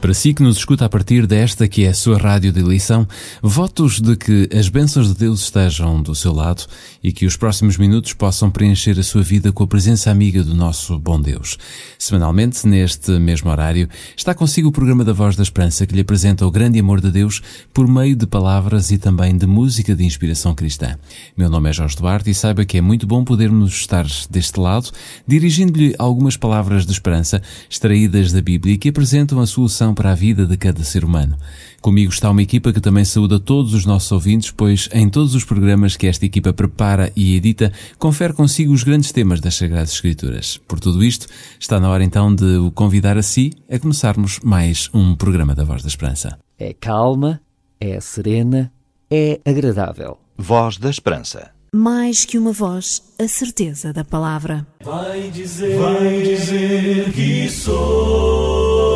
Para si que nos escuta a partir desta que é a sua rádio de eleição, votos de que as bênçãos de Deus estejam do seu lado e que os próximos minutos possam preencher a sua vida com a presença amiga do nosso bom Deus. Semanalmente, neste mesmo horário, está consigo o programa da Voz da Esperança que lhe apresenta o grande amor de Deus por meio de palavras e também de música de inspiração cristã. Meu nome é Jorge Duarte e saiba que é muito bom podermos estar deste lado, dirigindo-lhe algumas palavras de esperança extraídas da Bíblia que apresentam a solução para a vida de cada ser humano. Comigo está uma equipa que também saúda todos os nossos ouvintes, pois em todos os programas que esta equipa prepara e edita, confere consigo os grandes temas das Sagradas Escrituras. Por tudo isto, está na hora então de o convidar a si a começarmos mais um programa da Voz da Esperança. É calma, é serena, é agradável. Voz da Esperança. Mais que uma voz, a certeza da palavra. Vai dizer, vai dizer que sou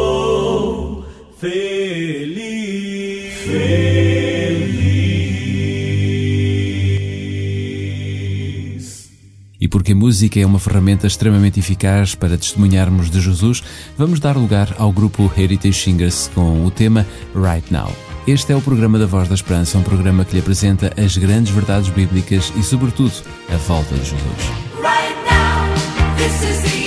feliz, feliz. E porque a música é uma ferramenta extremamente eficaz para testemunharmos de Jesus, vamos dar lugar ao grupo Heritage Singers com o tema Right Now. Este é o programa da Voz da Esperança, um programa que lhe apresenta as grandes verdades bíblicas e, sobretudo, a volta de Jesus. Right now,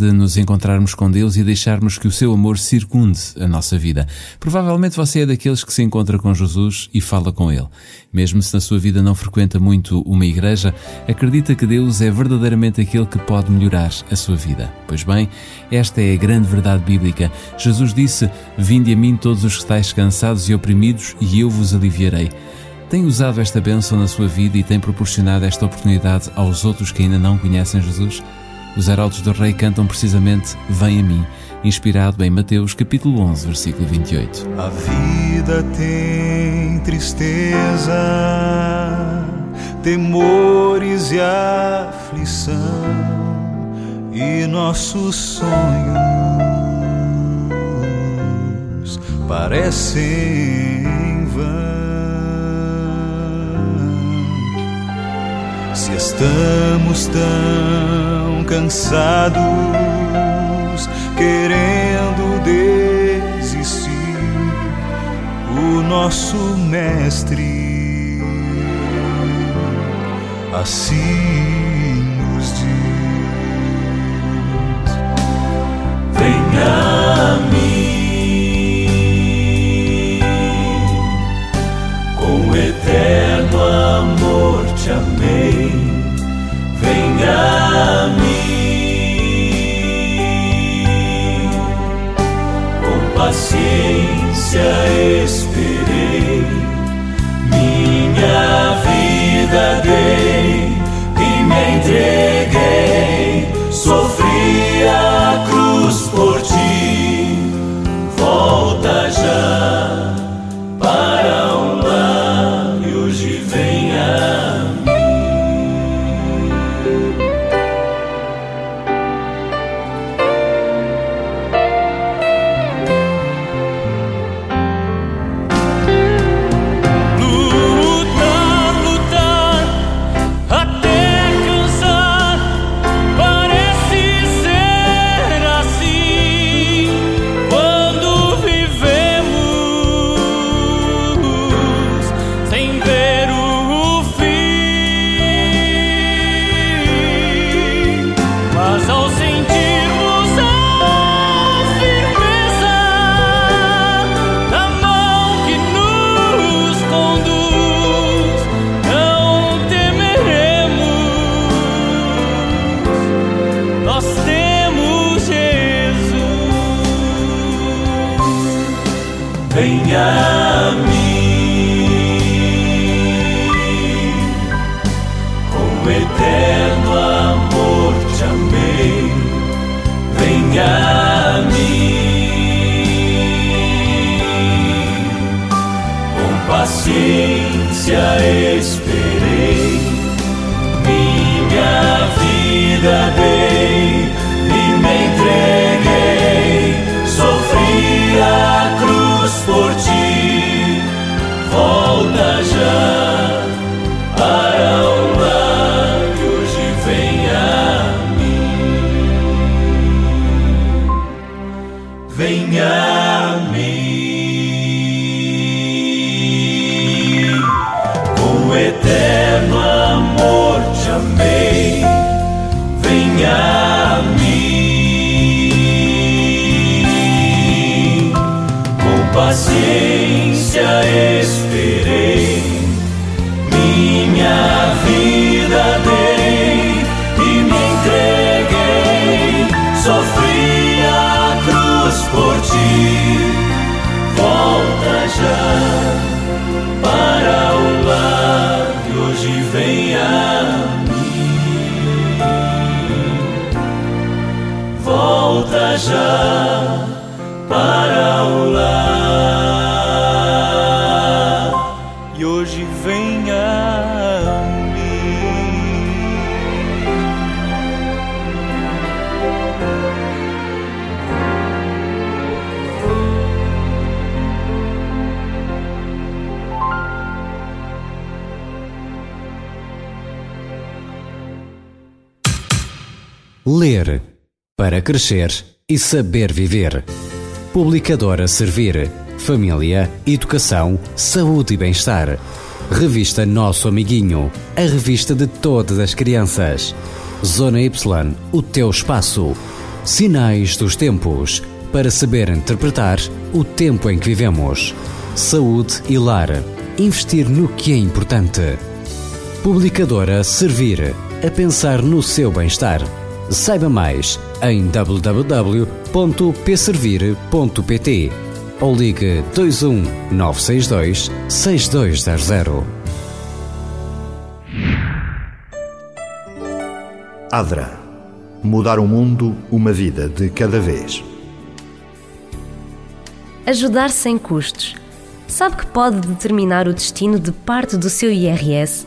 de nos encontrarmos com Deus e deixarmos que o seu amor circunde a nossa vida. Provavelmente você é daqueles que se encontra com Jesus e fala com Ele. Mesmo se na sua vida não frequenta muito uma igreja, acredita que Deus é verdadeiramente aquele que pode melhorar a sua vida. Pois bem, esta é a grande verdade bíblica. Jesus disse: Vinde a mim todos os que estáis cansados e oprimidos, e eu vos aliviarei. Tem usado esta bênção na sua vida e tem proporcionado esta oportunidade aos outros que ainda não conhecem Jesus? Os arautos do rei cantam precisamente Vem a mim, inspirado em Mateus capítulo 11, versículo 28. A vida tem tristeza, temores e aflição, e nossos sonhos parecem em Se estamos tão cansados, querendo desistir, o nosso mestre assim nos diz: Venha a mim, para o lar e hoje vem a. Ler para crescer e saber viver. Publicadora Servir. Família, Educação, Saúde e Bem-Estar. Revista Nosso Amiguinho. A revista de todas as crianças. Zona Y. O teu espaço. Sinais dos tempos. Para saber interpretar o tempo em que vivemos. Saúde e lar. Investir no que é importante. Publicadora Servir. A pensar no seu bem-estar. Saiba mais em www.pservir.pt ou ligue 21 962 6200. Adra. Mudar o mundo, uma vida de cada vez. Ajudar sem custos. Sabe que pode determinar o destino de parte do seu IRS?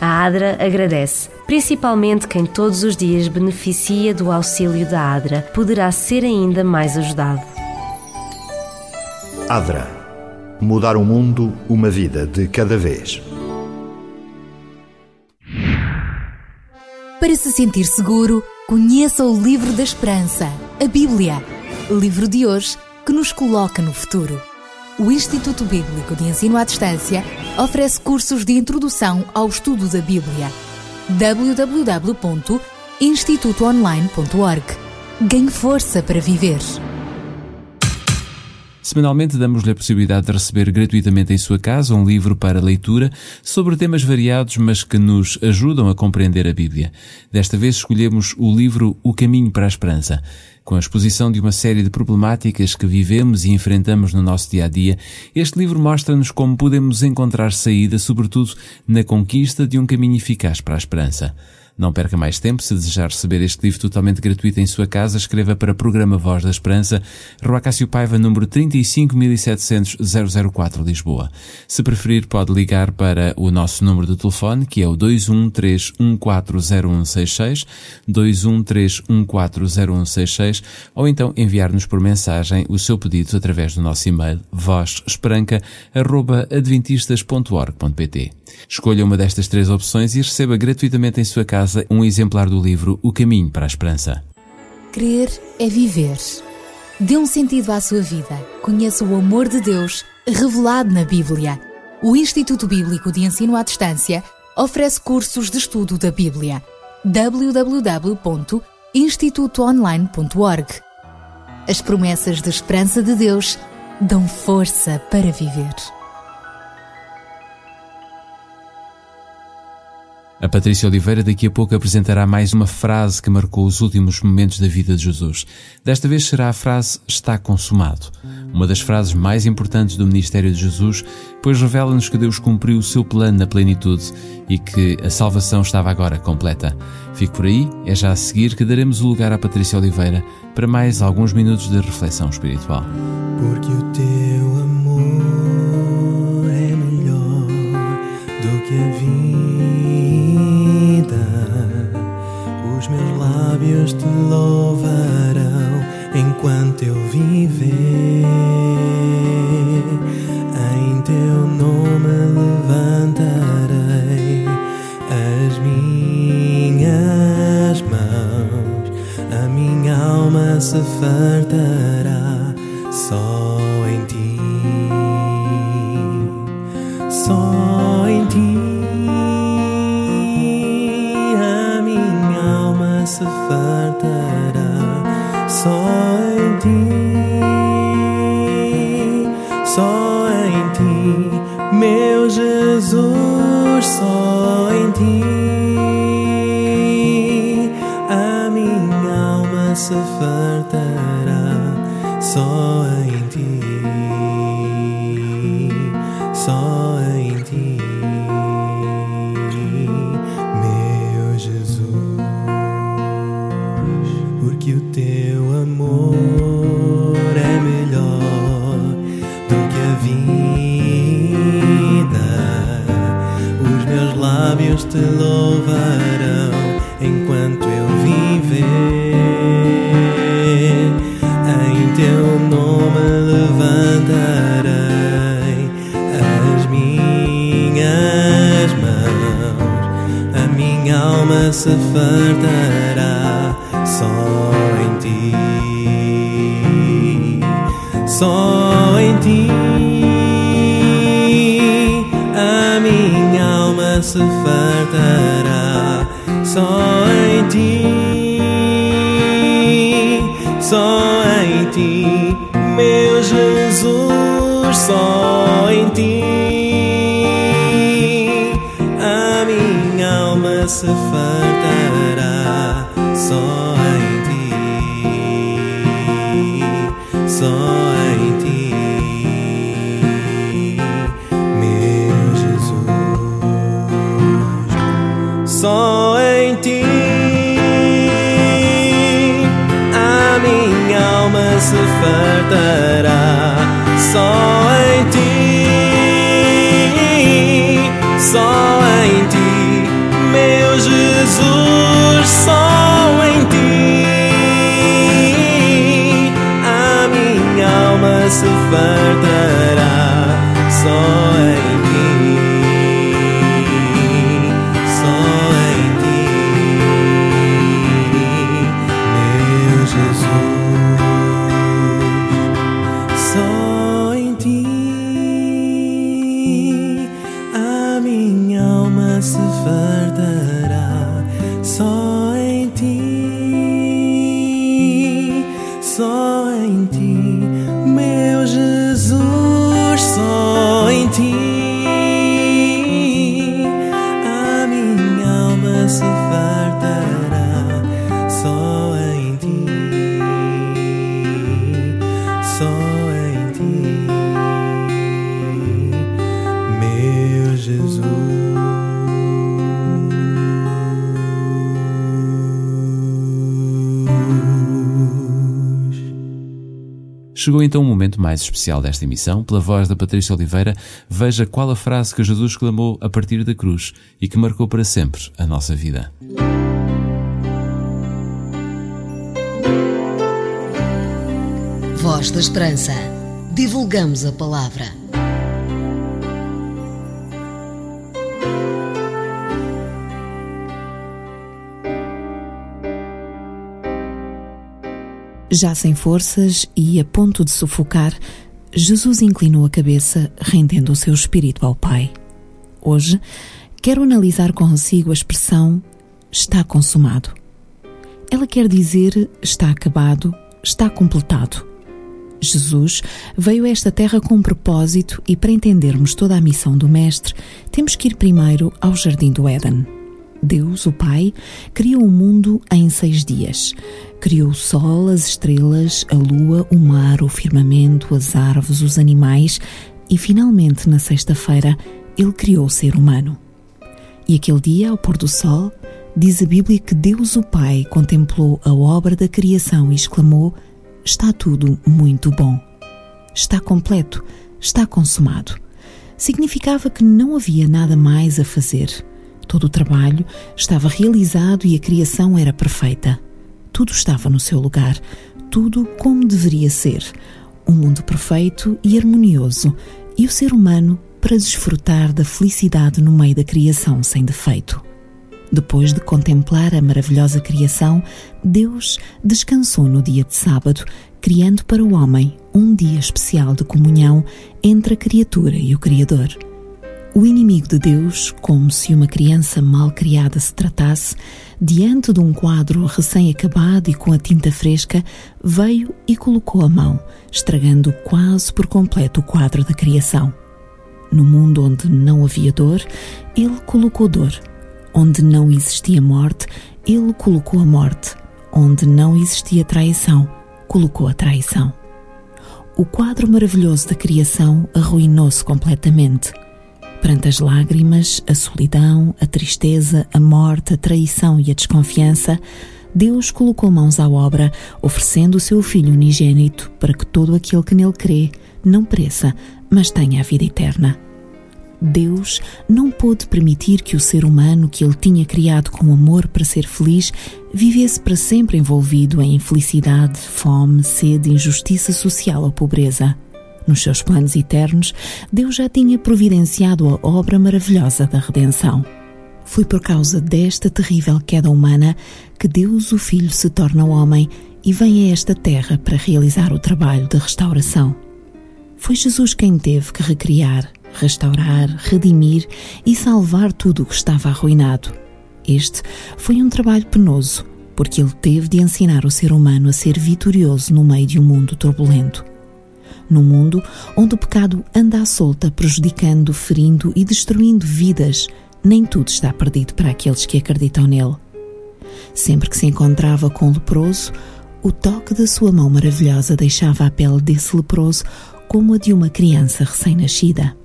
A ADRA agradece, principalmente quem todos os dias beneficia do auxílio da ADRA, poderá ser ainda mais ajudado. Adra. Mudar o mundo, uma vida de cada vez. Para se sentir seguro, conheça o Livro da Esperança, a Bíblia. Livro de hoje que nos coloca no futuro. O Instituto Bíblico de Ensino à Distância oferece cursos de introdução ao estudo da Bíblia. www.institutoonline.org Ganhe força para viver. Semanalmente damos-lhe a possibilidade de receber gratuitamente em sua casa um livro para leitura sobre temas variados, mas que nos ajudam a compreender a Bíblia. Desta vez escolhemos o livro O Caminho para a Esperança. Com a exposição de uma série de problemáticas que vivemos e enfrentamos no nosso dia a dia, este livro mostra-nos como podemos encontrar saída, sobretudo na conquista de um caminho eficaz para a esperança. Não perca mais tempo. Se desejar receber este livro totalmente gratuito em sua casa, escreva para Programa Voz da Esperança, Rua Cássio Paiva, número 35700 004, Lisboa. Se preferir, pode ligar para o nosso número de telefone, que é o 213140166, 213140166, ou então enviar-nos por mensagem o seu pedido através do nosso e-mail vozesperanca.adventistas.org.pt. Escolha uma destas três opções e receba gratuitamente em sua casa um exemplar do livro O Caminho para a Esperança. Crer é viver. Dê um sentido à sua vida. Conheça o amor de Deus revelado na Bíblia. O Instituto Bíblico de Ensino à Distância oferece cursos de estudo da Bíblia. www.institutoonline.org As promessas de esperança de Deus dão força para viver. A Patrícia Oliveira daqui a pouco apresentará mais uma frase que marcou os últimos momentos da vida de Jesus. Desta vez será a frase está consumado. Uma das frases mais importantes do ministério de Jesus, pois revela-nos que Deus cumpriu o seu plano na plenitude e que a salvação estava agora completa. Fique por aí, é já a seguir que daremos o lugar à Patrícia Oliveira para mais alguns minutos de reflexão espiritual. Porque o teu amor é melhor do que a vida. Lábios te louvarão enquanto eu viver. Em teu nome levantarei as minhas mãos. A minha alma se fartará só fartará só em ti. Só em ti, meu Jesus, só em ti. A minha alma se fartará só se fartará só em ti. Só em ti, meu Jesus, só em ti. A minha alma se fartará fartará. Só em ti, só em ti, Chegou então o momento mais especial desta emissão. Pela voz da Patrícia Oliveira, veja qual a frase que Jesus clamou a partir da cruz e que marcou para sempre a nossa vida. Voz da Esperança. Divulgamos a palavra. Já sem forças e a ponto de sufocar, Jesus inclinou a cabeça, rendendo o seu espírito ao Pai. Hoje, quero analisar consigo a expressão está consumado. Ela quer dizer está acabado, está completado. Jesus veio a esta terra com um propósito e para entendermos toda a missão do Mestre, temos que ir primeiro ao Jardim do Éden. Deus, o Pai, criou o mundo em seis dias. Criou o sol, as estrelas, a lua, o mar, o firmamento, as árvores, os animais e, finalmente, na sexta-feira, Ele criou o ser humano. E aquele dia, ao pôr do sol, diz a Bíblia que Deus, o Pai, contemplou a obra da criação e exclamou: Está tudo muito bom. Está completo, está consumado. Significava que não havia nada mais a fazer. Todo o trabalho estava realizado e a criação era perfeita. Tudo estava no seu lugar, tudo como deveria ser. Um mundo perfeito e harmonioso, e o ser humano para desfrutar da felicidade no meio da criação sem defeito. Depois de contemplar a maravilhosa criação, Deus descansou no dia de sábado, criando para o homem um dia especial de comunhão entre a criatura e o Criador. O inimigo de Deus, como se uma criança mal criada se tratasse, diante de um quadro recém-acabado e com a tinta fresca, veio e colocou a mão, estragando quase por completo o quadro da criação. No mundo onde não havia dor, ele colocou dor. Onde não existia morte, ele colocou a morte. Onde não existia traição, colocou a traição. O quadro maravilhoso da criação arruinou-se completamente. Perante as lágrimas, a solidão, a tristeza, a morte, a traição e a desconfiança, Deus colocou mãos à obra, oferecendo o seu Filho unigênito para que todo aquele que nele crê não pereça, mas tenha a vida eterna. Deus não pôde permitir que o ser humano que ele tinha criado com amor para ser feliz vivesse para sempre envolvido em infelicidade, fome, sede, injustiça social ou pobreza. Nos seus planos eternos, Deus já tinha providenciado a obra maravilhosa da redenção. Foi por causa desta terrível queda humana que Deus, o Filho, se torna homem e vem a esta terra para realizar o trabalho de restauração. Foi Jesus quem teve que recriar, restaurar, redimir e salvar tudo o que estava arruinado. Este foi um trabalho penoso, porque ele teve de ensinar o ser humano a ser vitorioso no meio de um mundo turbulento. Num mundo onde o pecado anda à solta, prejudicando, ferindo e destruindo vidas, nem tudo está perdido para aqueles que acreditam nele. Sempre que se encontrava com o leproso, o toque da sua mão maravilhosa deixava a pele desse leproso como a de uma criança recém-nascida.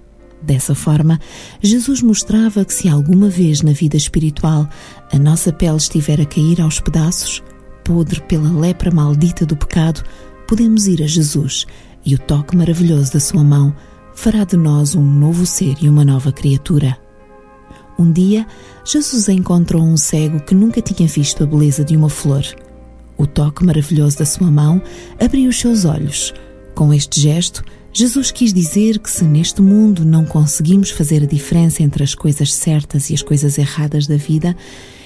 Dessa forma, Jesus mostrava que se alguma vez na vida espiritual a nossa pele estiver a cair aos pedaços, podre pela lepra maldita do pecado, podemos ir a Jesus e o toque maravilhoso da sua mão fará de nós um novo ser e uma nova criatura. Um dia, Jesus encontrou um cego que nunca tinha visto a beleza de uma flor. O toque maravilhoso da sua mão abriu os seus olhos. Com este gesto, Jesus quis dizer que se neste mundo não conseguimos fazer a diferença entre as coisas certas e as coisas erradas da vida,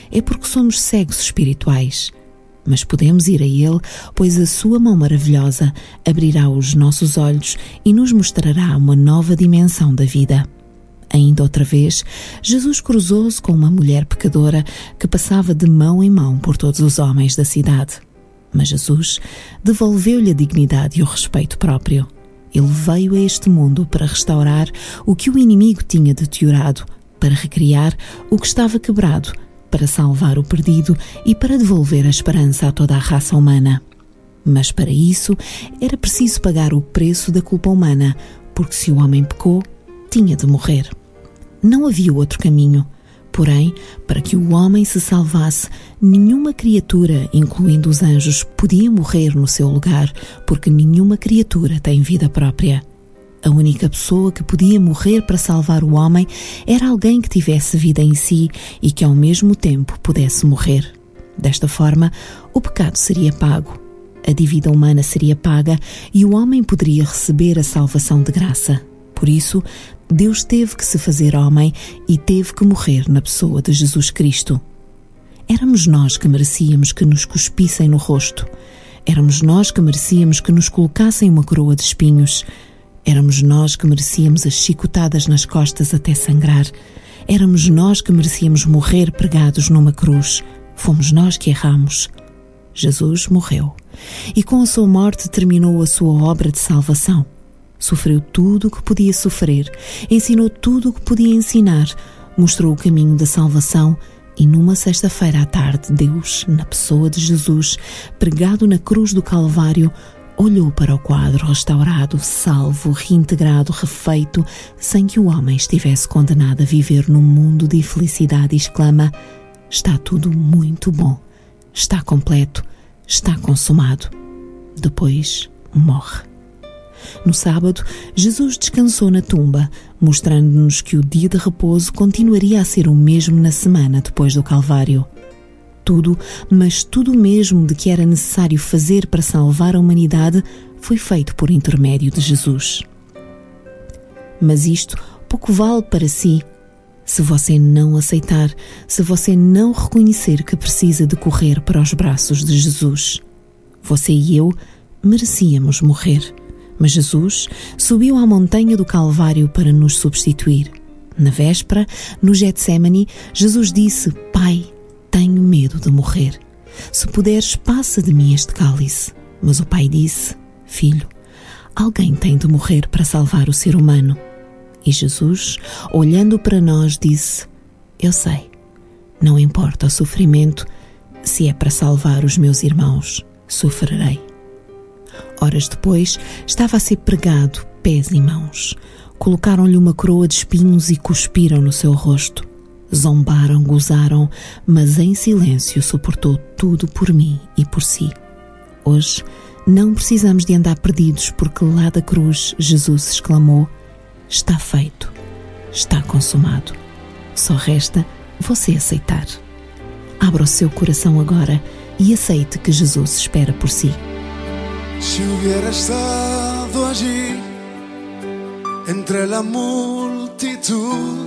é porque somos cegos espirituais. Mas podemos ir a Ele, pois a Sua mão maravilhosa abrirá os nossos olhos e nos mostrará uma nova dimensão da vida. Ainda outra vez, Jesus cruzou-se com uma mulher pecadora que passava de mão em mão por todos os homens da cidade. Mas Jesus devolveu-lhe a dignidade e o respeito próprio. Ele veio a este mundo para restaurar o que o inimigo tinha deteriorado, para recriar o que estava quebrado, para salvar o perdido e para devolver a esperança a toda a raça humana. Mas para isso era preciso pagar o preço da culpa humana, porque se o homem pecou, tinha de morrer. Não havia outro caminho. Porém, para que o homem se salvasse, nenhuma criatura, incluindo os anjos, podia morrer no seu lugar, porque nenhuma criatura tem vida própria. A única pessoa que podia morrer para salvar o homem era alguém que tivesse vida em si e que ao mesmo tempo pudesse morrer. Desta forma, o pecado seria pago, a dívida humana seria paga e o homem poderia receber a salvação de graça. Por isso, Deus teve que se fazer homem e teve que morrer na pessoa de Jesus Cristo. Éramos nós que merecíamos que nos cuspissem no rosto. Éramos nós que merecíamos que nos colocassem uma coroa de espinhos. Éramos nós que merecíamos as chicotadas nas costas até sangrar. Éramos nós que merecíamos morrer pregados numa cruz. Fomos nós que erramos. Jesus morreu e com a sua morte terminou a sua obra de salvação. Sofreu tudo o que podia sofrer, ensinou tudo o que podia ensinar, mostrou o caminho da salvação e numa sexta-feira à tarde, Deus, na pessoa de Jesus, pregado na cruz do Calvário, olhou para o quadro restaurado, salvo, reintegrado, refeito, sem que o homem estivesse condenado a viver num mundo de infelicidade e exclama: Está tudo muito bom, está completo, está consumado. Depois morre. No sábado, Jesus descansou na tumba, mostrando-nos que o dia de repouso continuaria a ser o mesmo na semana depois do Calvário. Tudo, mas tudo mesmo de que era necessário fazer para salvar a humanidade foi feito por intermédio de Jesus. Mas isto pouco vale para si se você não aceitar, se você não reconhecer que precisa de correr para os braços de Jesus. Você e eu merecíamos morrer, mas Jesus subiu à montanha do Calvário para nos substituir. Na véspera, no Getsemane, Jesus disse: Pai, medo de morrer. Se puderes, passa de mim este cálice. Mas o pai disse: Filho, alguém tem de morrer para salvar o ser humano. E Jesus, olhando para nós, disse: Eu sei, não importa o sofrimento, se é para salvar os meus irmãos, sofrerei. Horas depois, estava a ser pregado, pés e mãos. Colocaram-lhe uma coroa de espinhos e cuspiram no seu rosto. Zombaram, gozaram, mas em silêncio suportou tudo por mim e por si. Hoje, não precisamos de andar perdidos, porque lá da cruz Jesus exclamou: Está feito, está consumado. Só resta você aceitar. Abra o seu coração agora e aceite que Jesus espera por si. Si hubiera estado allí entre la multitud que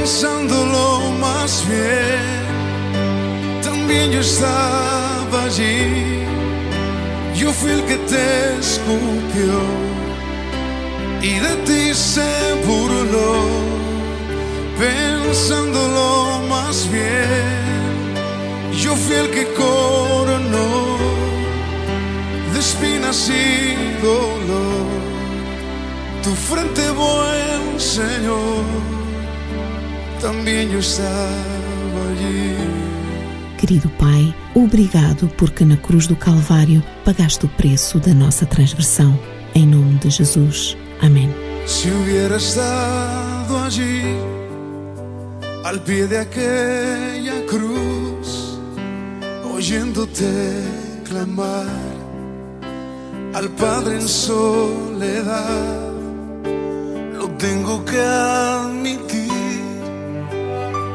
Pensándolo más bien, también yo estaba allí. Yo fui el que te escupió y de ti se burló. Pensándolo más bien, yo fui el que coronó de espinas y dolor. Tu frente, buen Señor, también yo estaba allí. Querido Pai, obrigado porque na cruz do Calvário pagaste o preço da nossa transgressão. Em nome de Jesus. Amém. Si hubiera estado allí, al pie de aquella cruz, oyéndote clamar al Padre en soledad, lo tengo que admitir,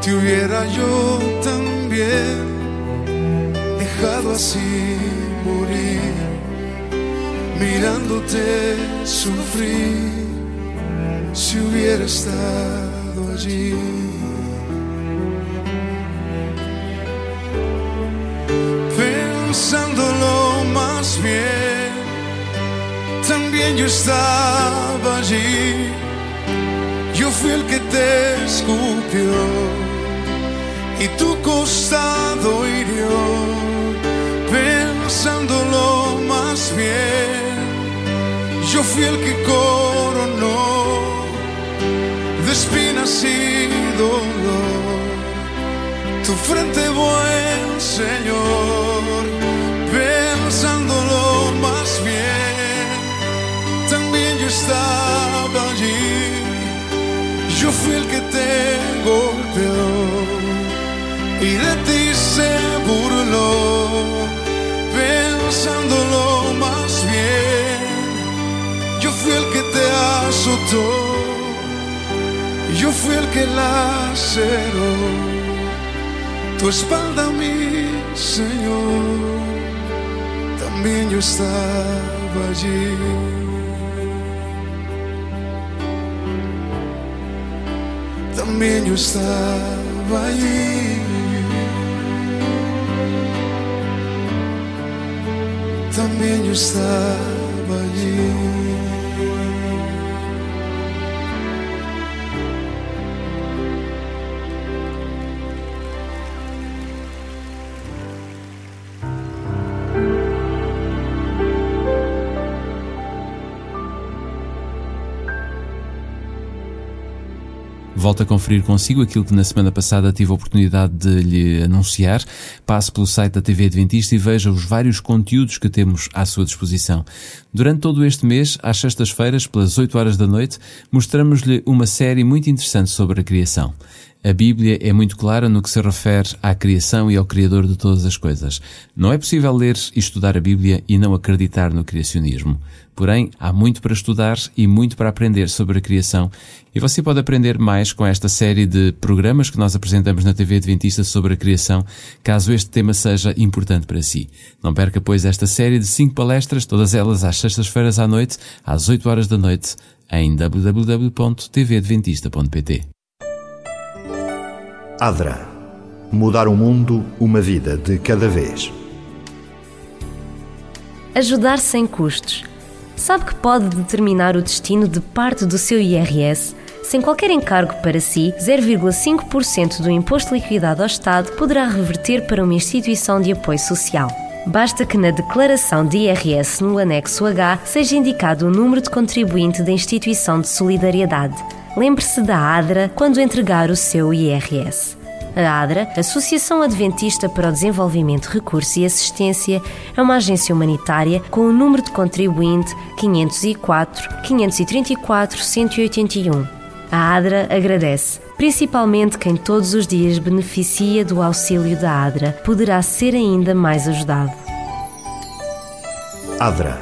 te hubiera yo también dejado así morir, mirándote sufrir, si hubiera estado allí. Pensándolo más bien, también yo estaba allí. Yo fui el que te escupió y tu costado hirió. Pensándolo más bien, yo fui el que coronó de espinas y dolor tu frente, buen Señor. Pensándolo más bien, también yo estaba allí. Yo fui el que te golpeó y de ti se burló. Pensándolo más bien, yo fui el que te azotó. Yo fui el que laceró tu espalda, mi Señor. También yo estaba allí. también yo estaba allí. También yo estaba Volto a conferir consigo aquilo que na semana passada tive a oportunidade de lhe anunciar. Passe pelo site da TV Adventista e veja os vários conteúdos que temos à sua disposição. Durante todo este mês, às sextas-feiras, pelas 8 horas da noite, mostramos-lhe uma série muito interessante sobre a criação. A Bíblia é muito clara no que se refere à criação e ao Criador de todas as coisas. Não é possível ler e estudar a Bíblia e não acreditar no criacionismo. Porém, há muito para estudar e muito para aprender sobre a criação, e você pode aprender mais com esta série de programas que nós apresentamos na TV Adventista sobre a criação, caso este tema seja importante para si. Não perca, pois, esta série de cinco palestras, todas elas às sextas-feiras à noite, às 8 horas da noite, em www.tvadventista.pt. Adra. Mudar o mundo, uma vida de cada vez. Ajudar sem custos. Sabe que pode determinar o destino de parte do seu IRS? Sem qualquer encargo para si, 0,5% do imposto liquidado ao Estado poderá reverter para uma instituição de apoio social. Basta que na declaração de IRS no anexo H seja indicado o número de contribuinte da instituição de solidariedade. Lembre-se da ADRA quando entregar o seu IRS. A ADRA, Associação Adventista para o Desenvolvimento, Recurso e Assistência, é uma agência humanitária com o número de contribuinte 504 534 181. A ADRA agradece, principalmente quem todos os dias beneficia do auxílio da ADRA, poderá ser ainda mais ajudado. Adra.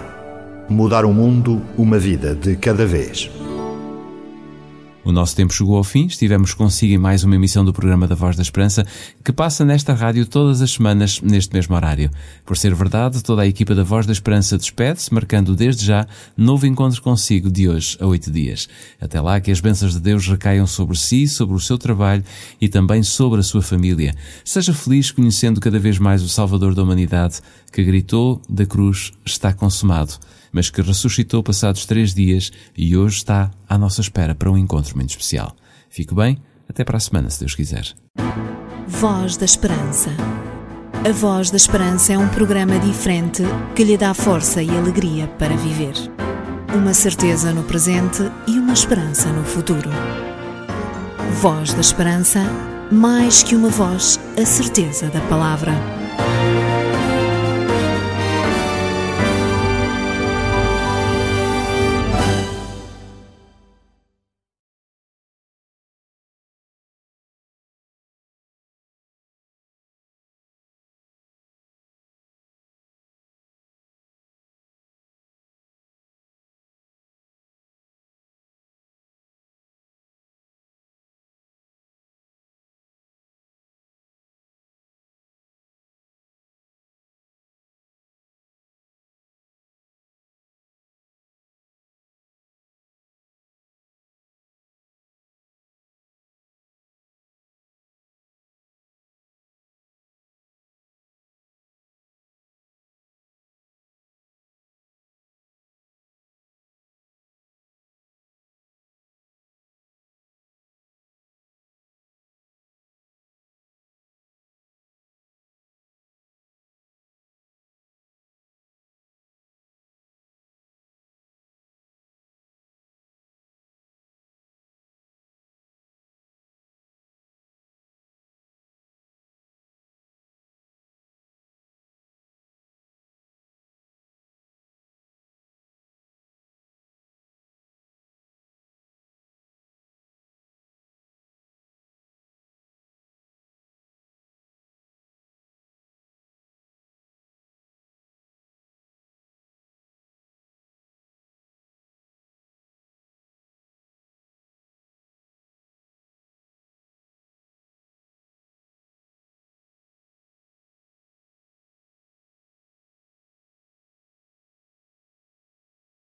Mudar o mundo, uma vida de cada vez. O nosso tempo chegou ao fim, estivemos consigo em mais uma emissão do programa da Voz da Esperança, que passa nesta rádio todas as semanas, neste mesmo horário. Por ser verdade, toda a equipa da Voz da Esperança despede-se, marcando desde já novo encontro consigo de hoje a oito dias. Até lá, que as bênçãos de Deus recaiam sobre si, sobre o seu trabalho e também sobre a sua família. Seja feliz conhecendo cada vez mais o Salvador da humanidade, que gritou da cruz está consumado mas que ressuscitou passados três dias e hoje está à nossa espera para um encontro muito especial. Fique bem, até para a semana, se Deus quiser. Voz da Esperança. A Voz da Esperança é um programa diferente que lhe dá força e alegria para viver. Uma certeza no presente e uma esperança no futuro. Voz da Esperança, mais que uma voz, a certeza da palavra.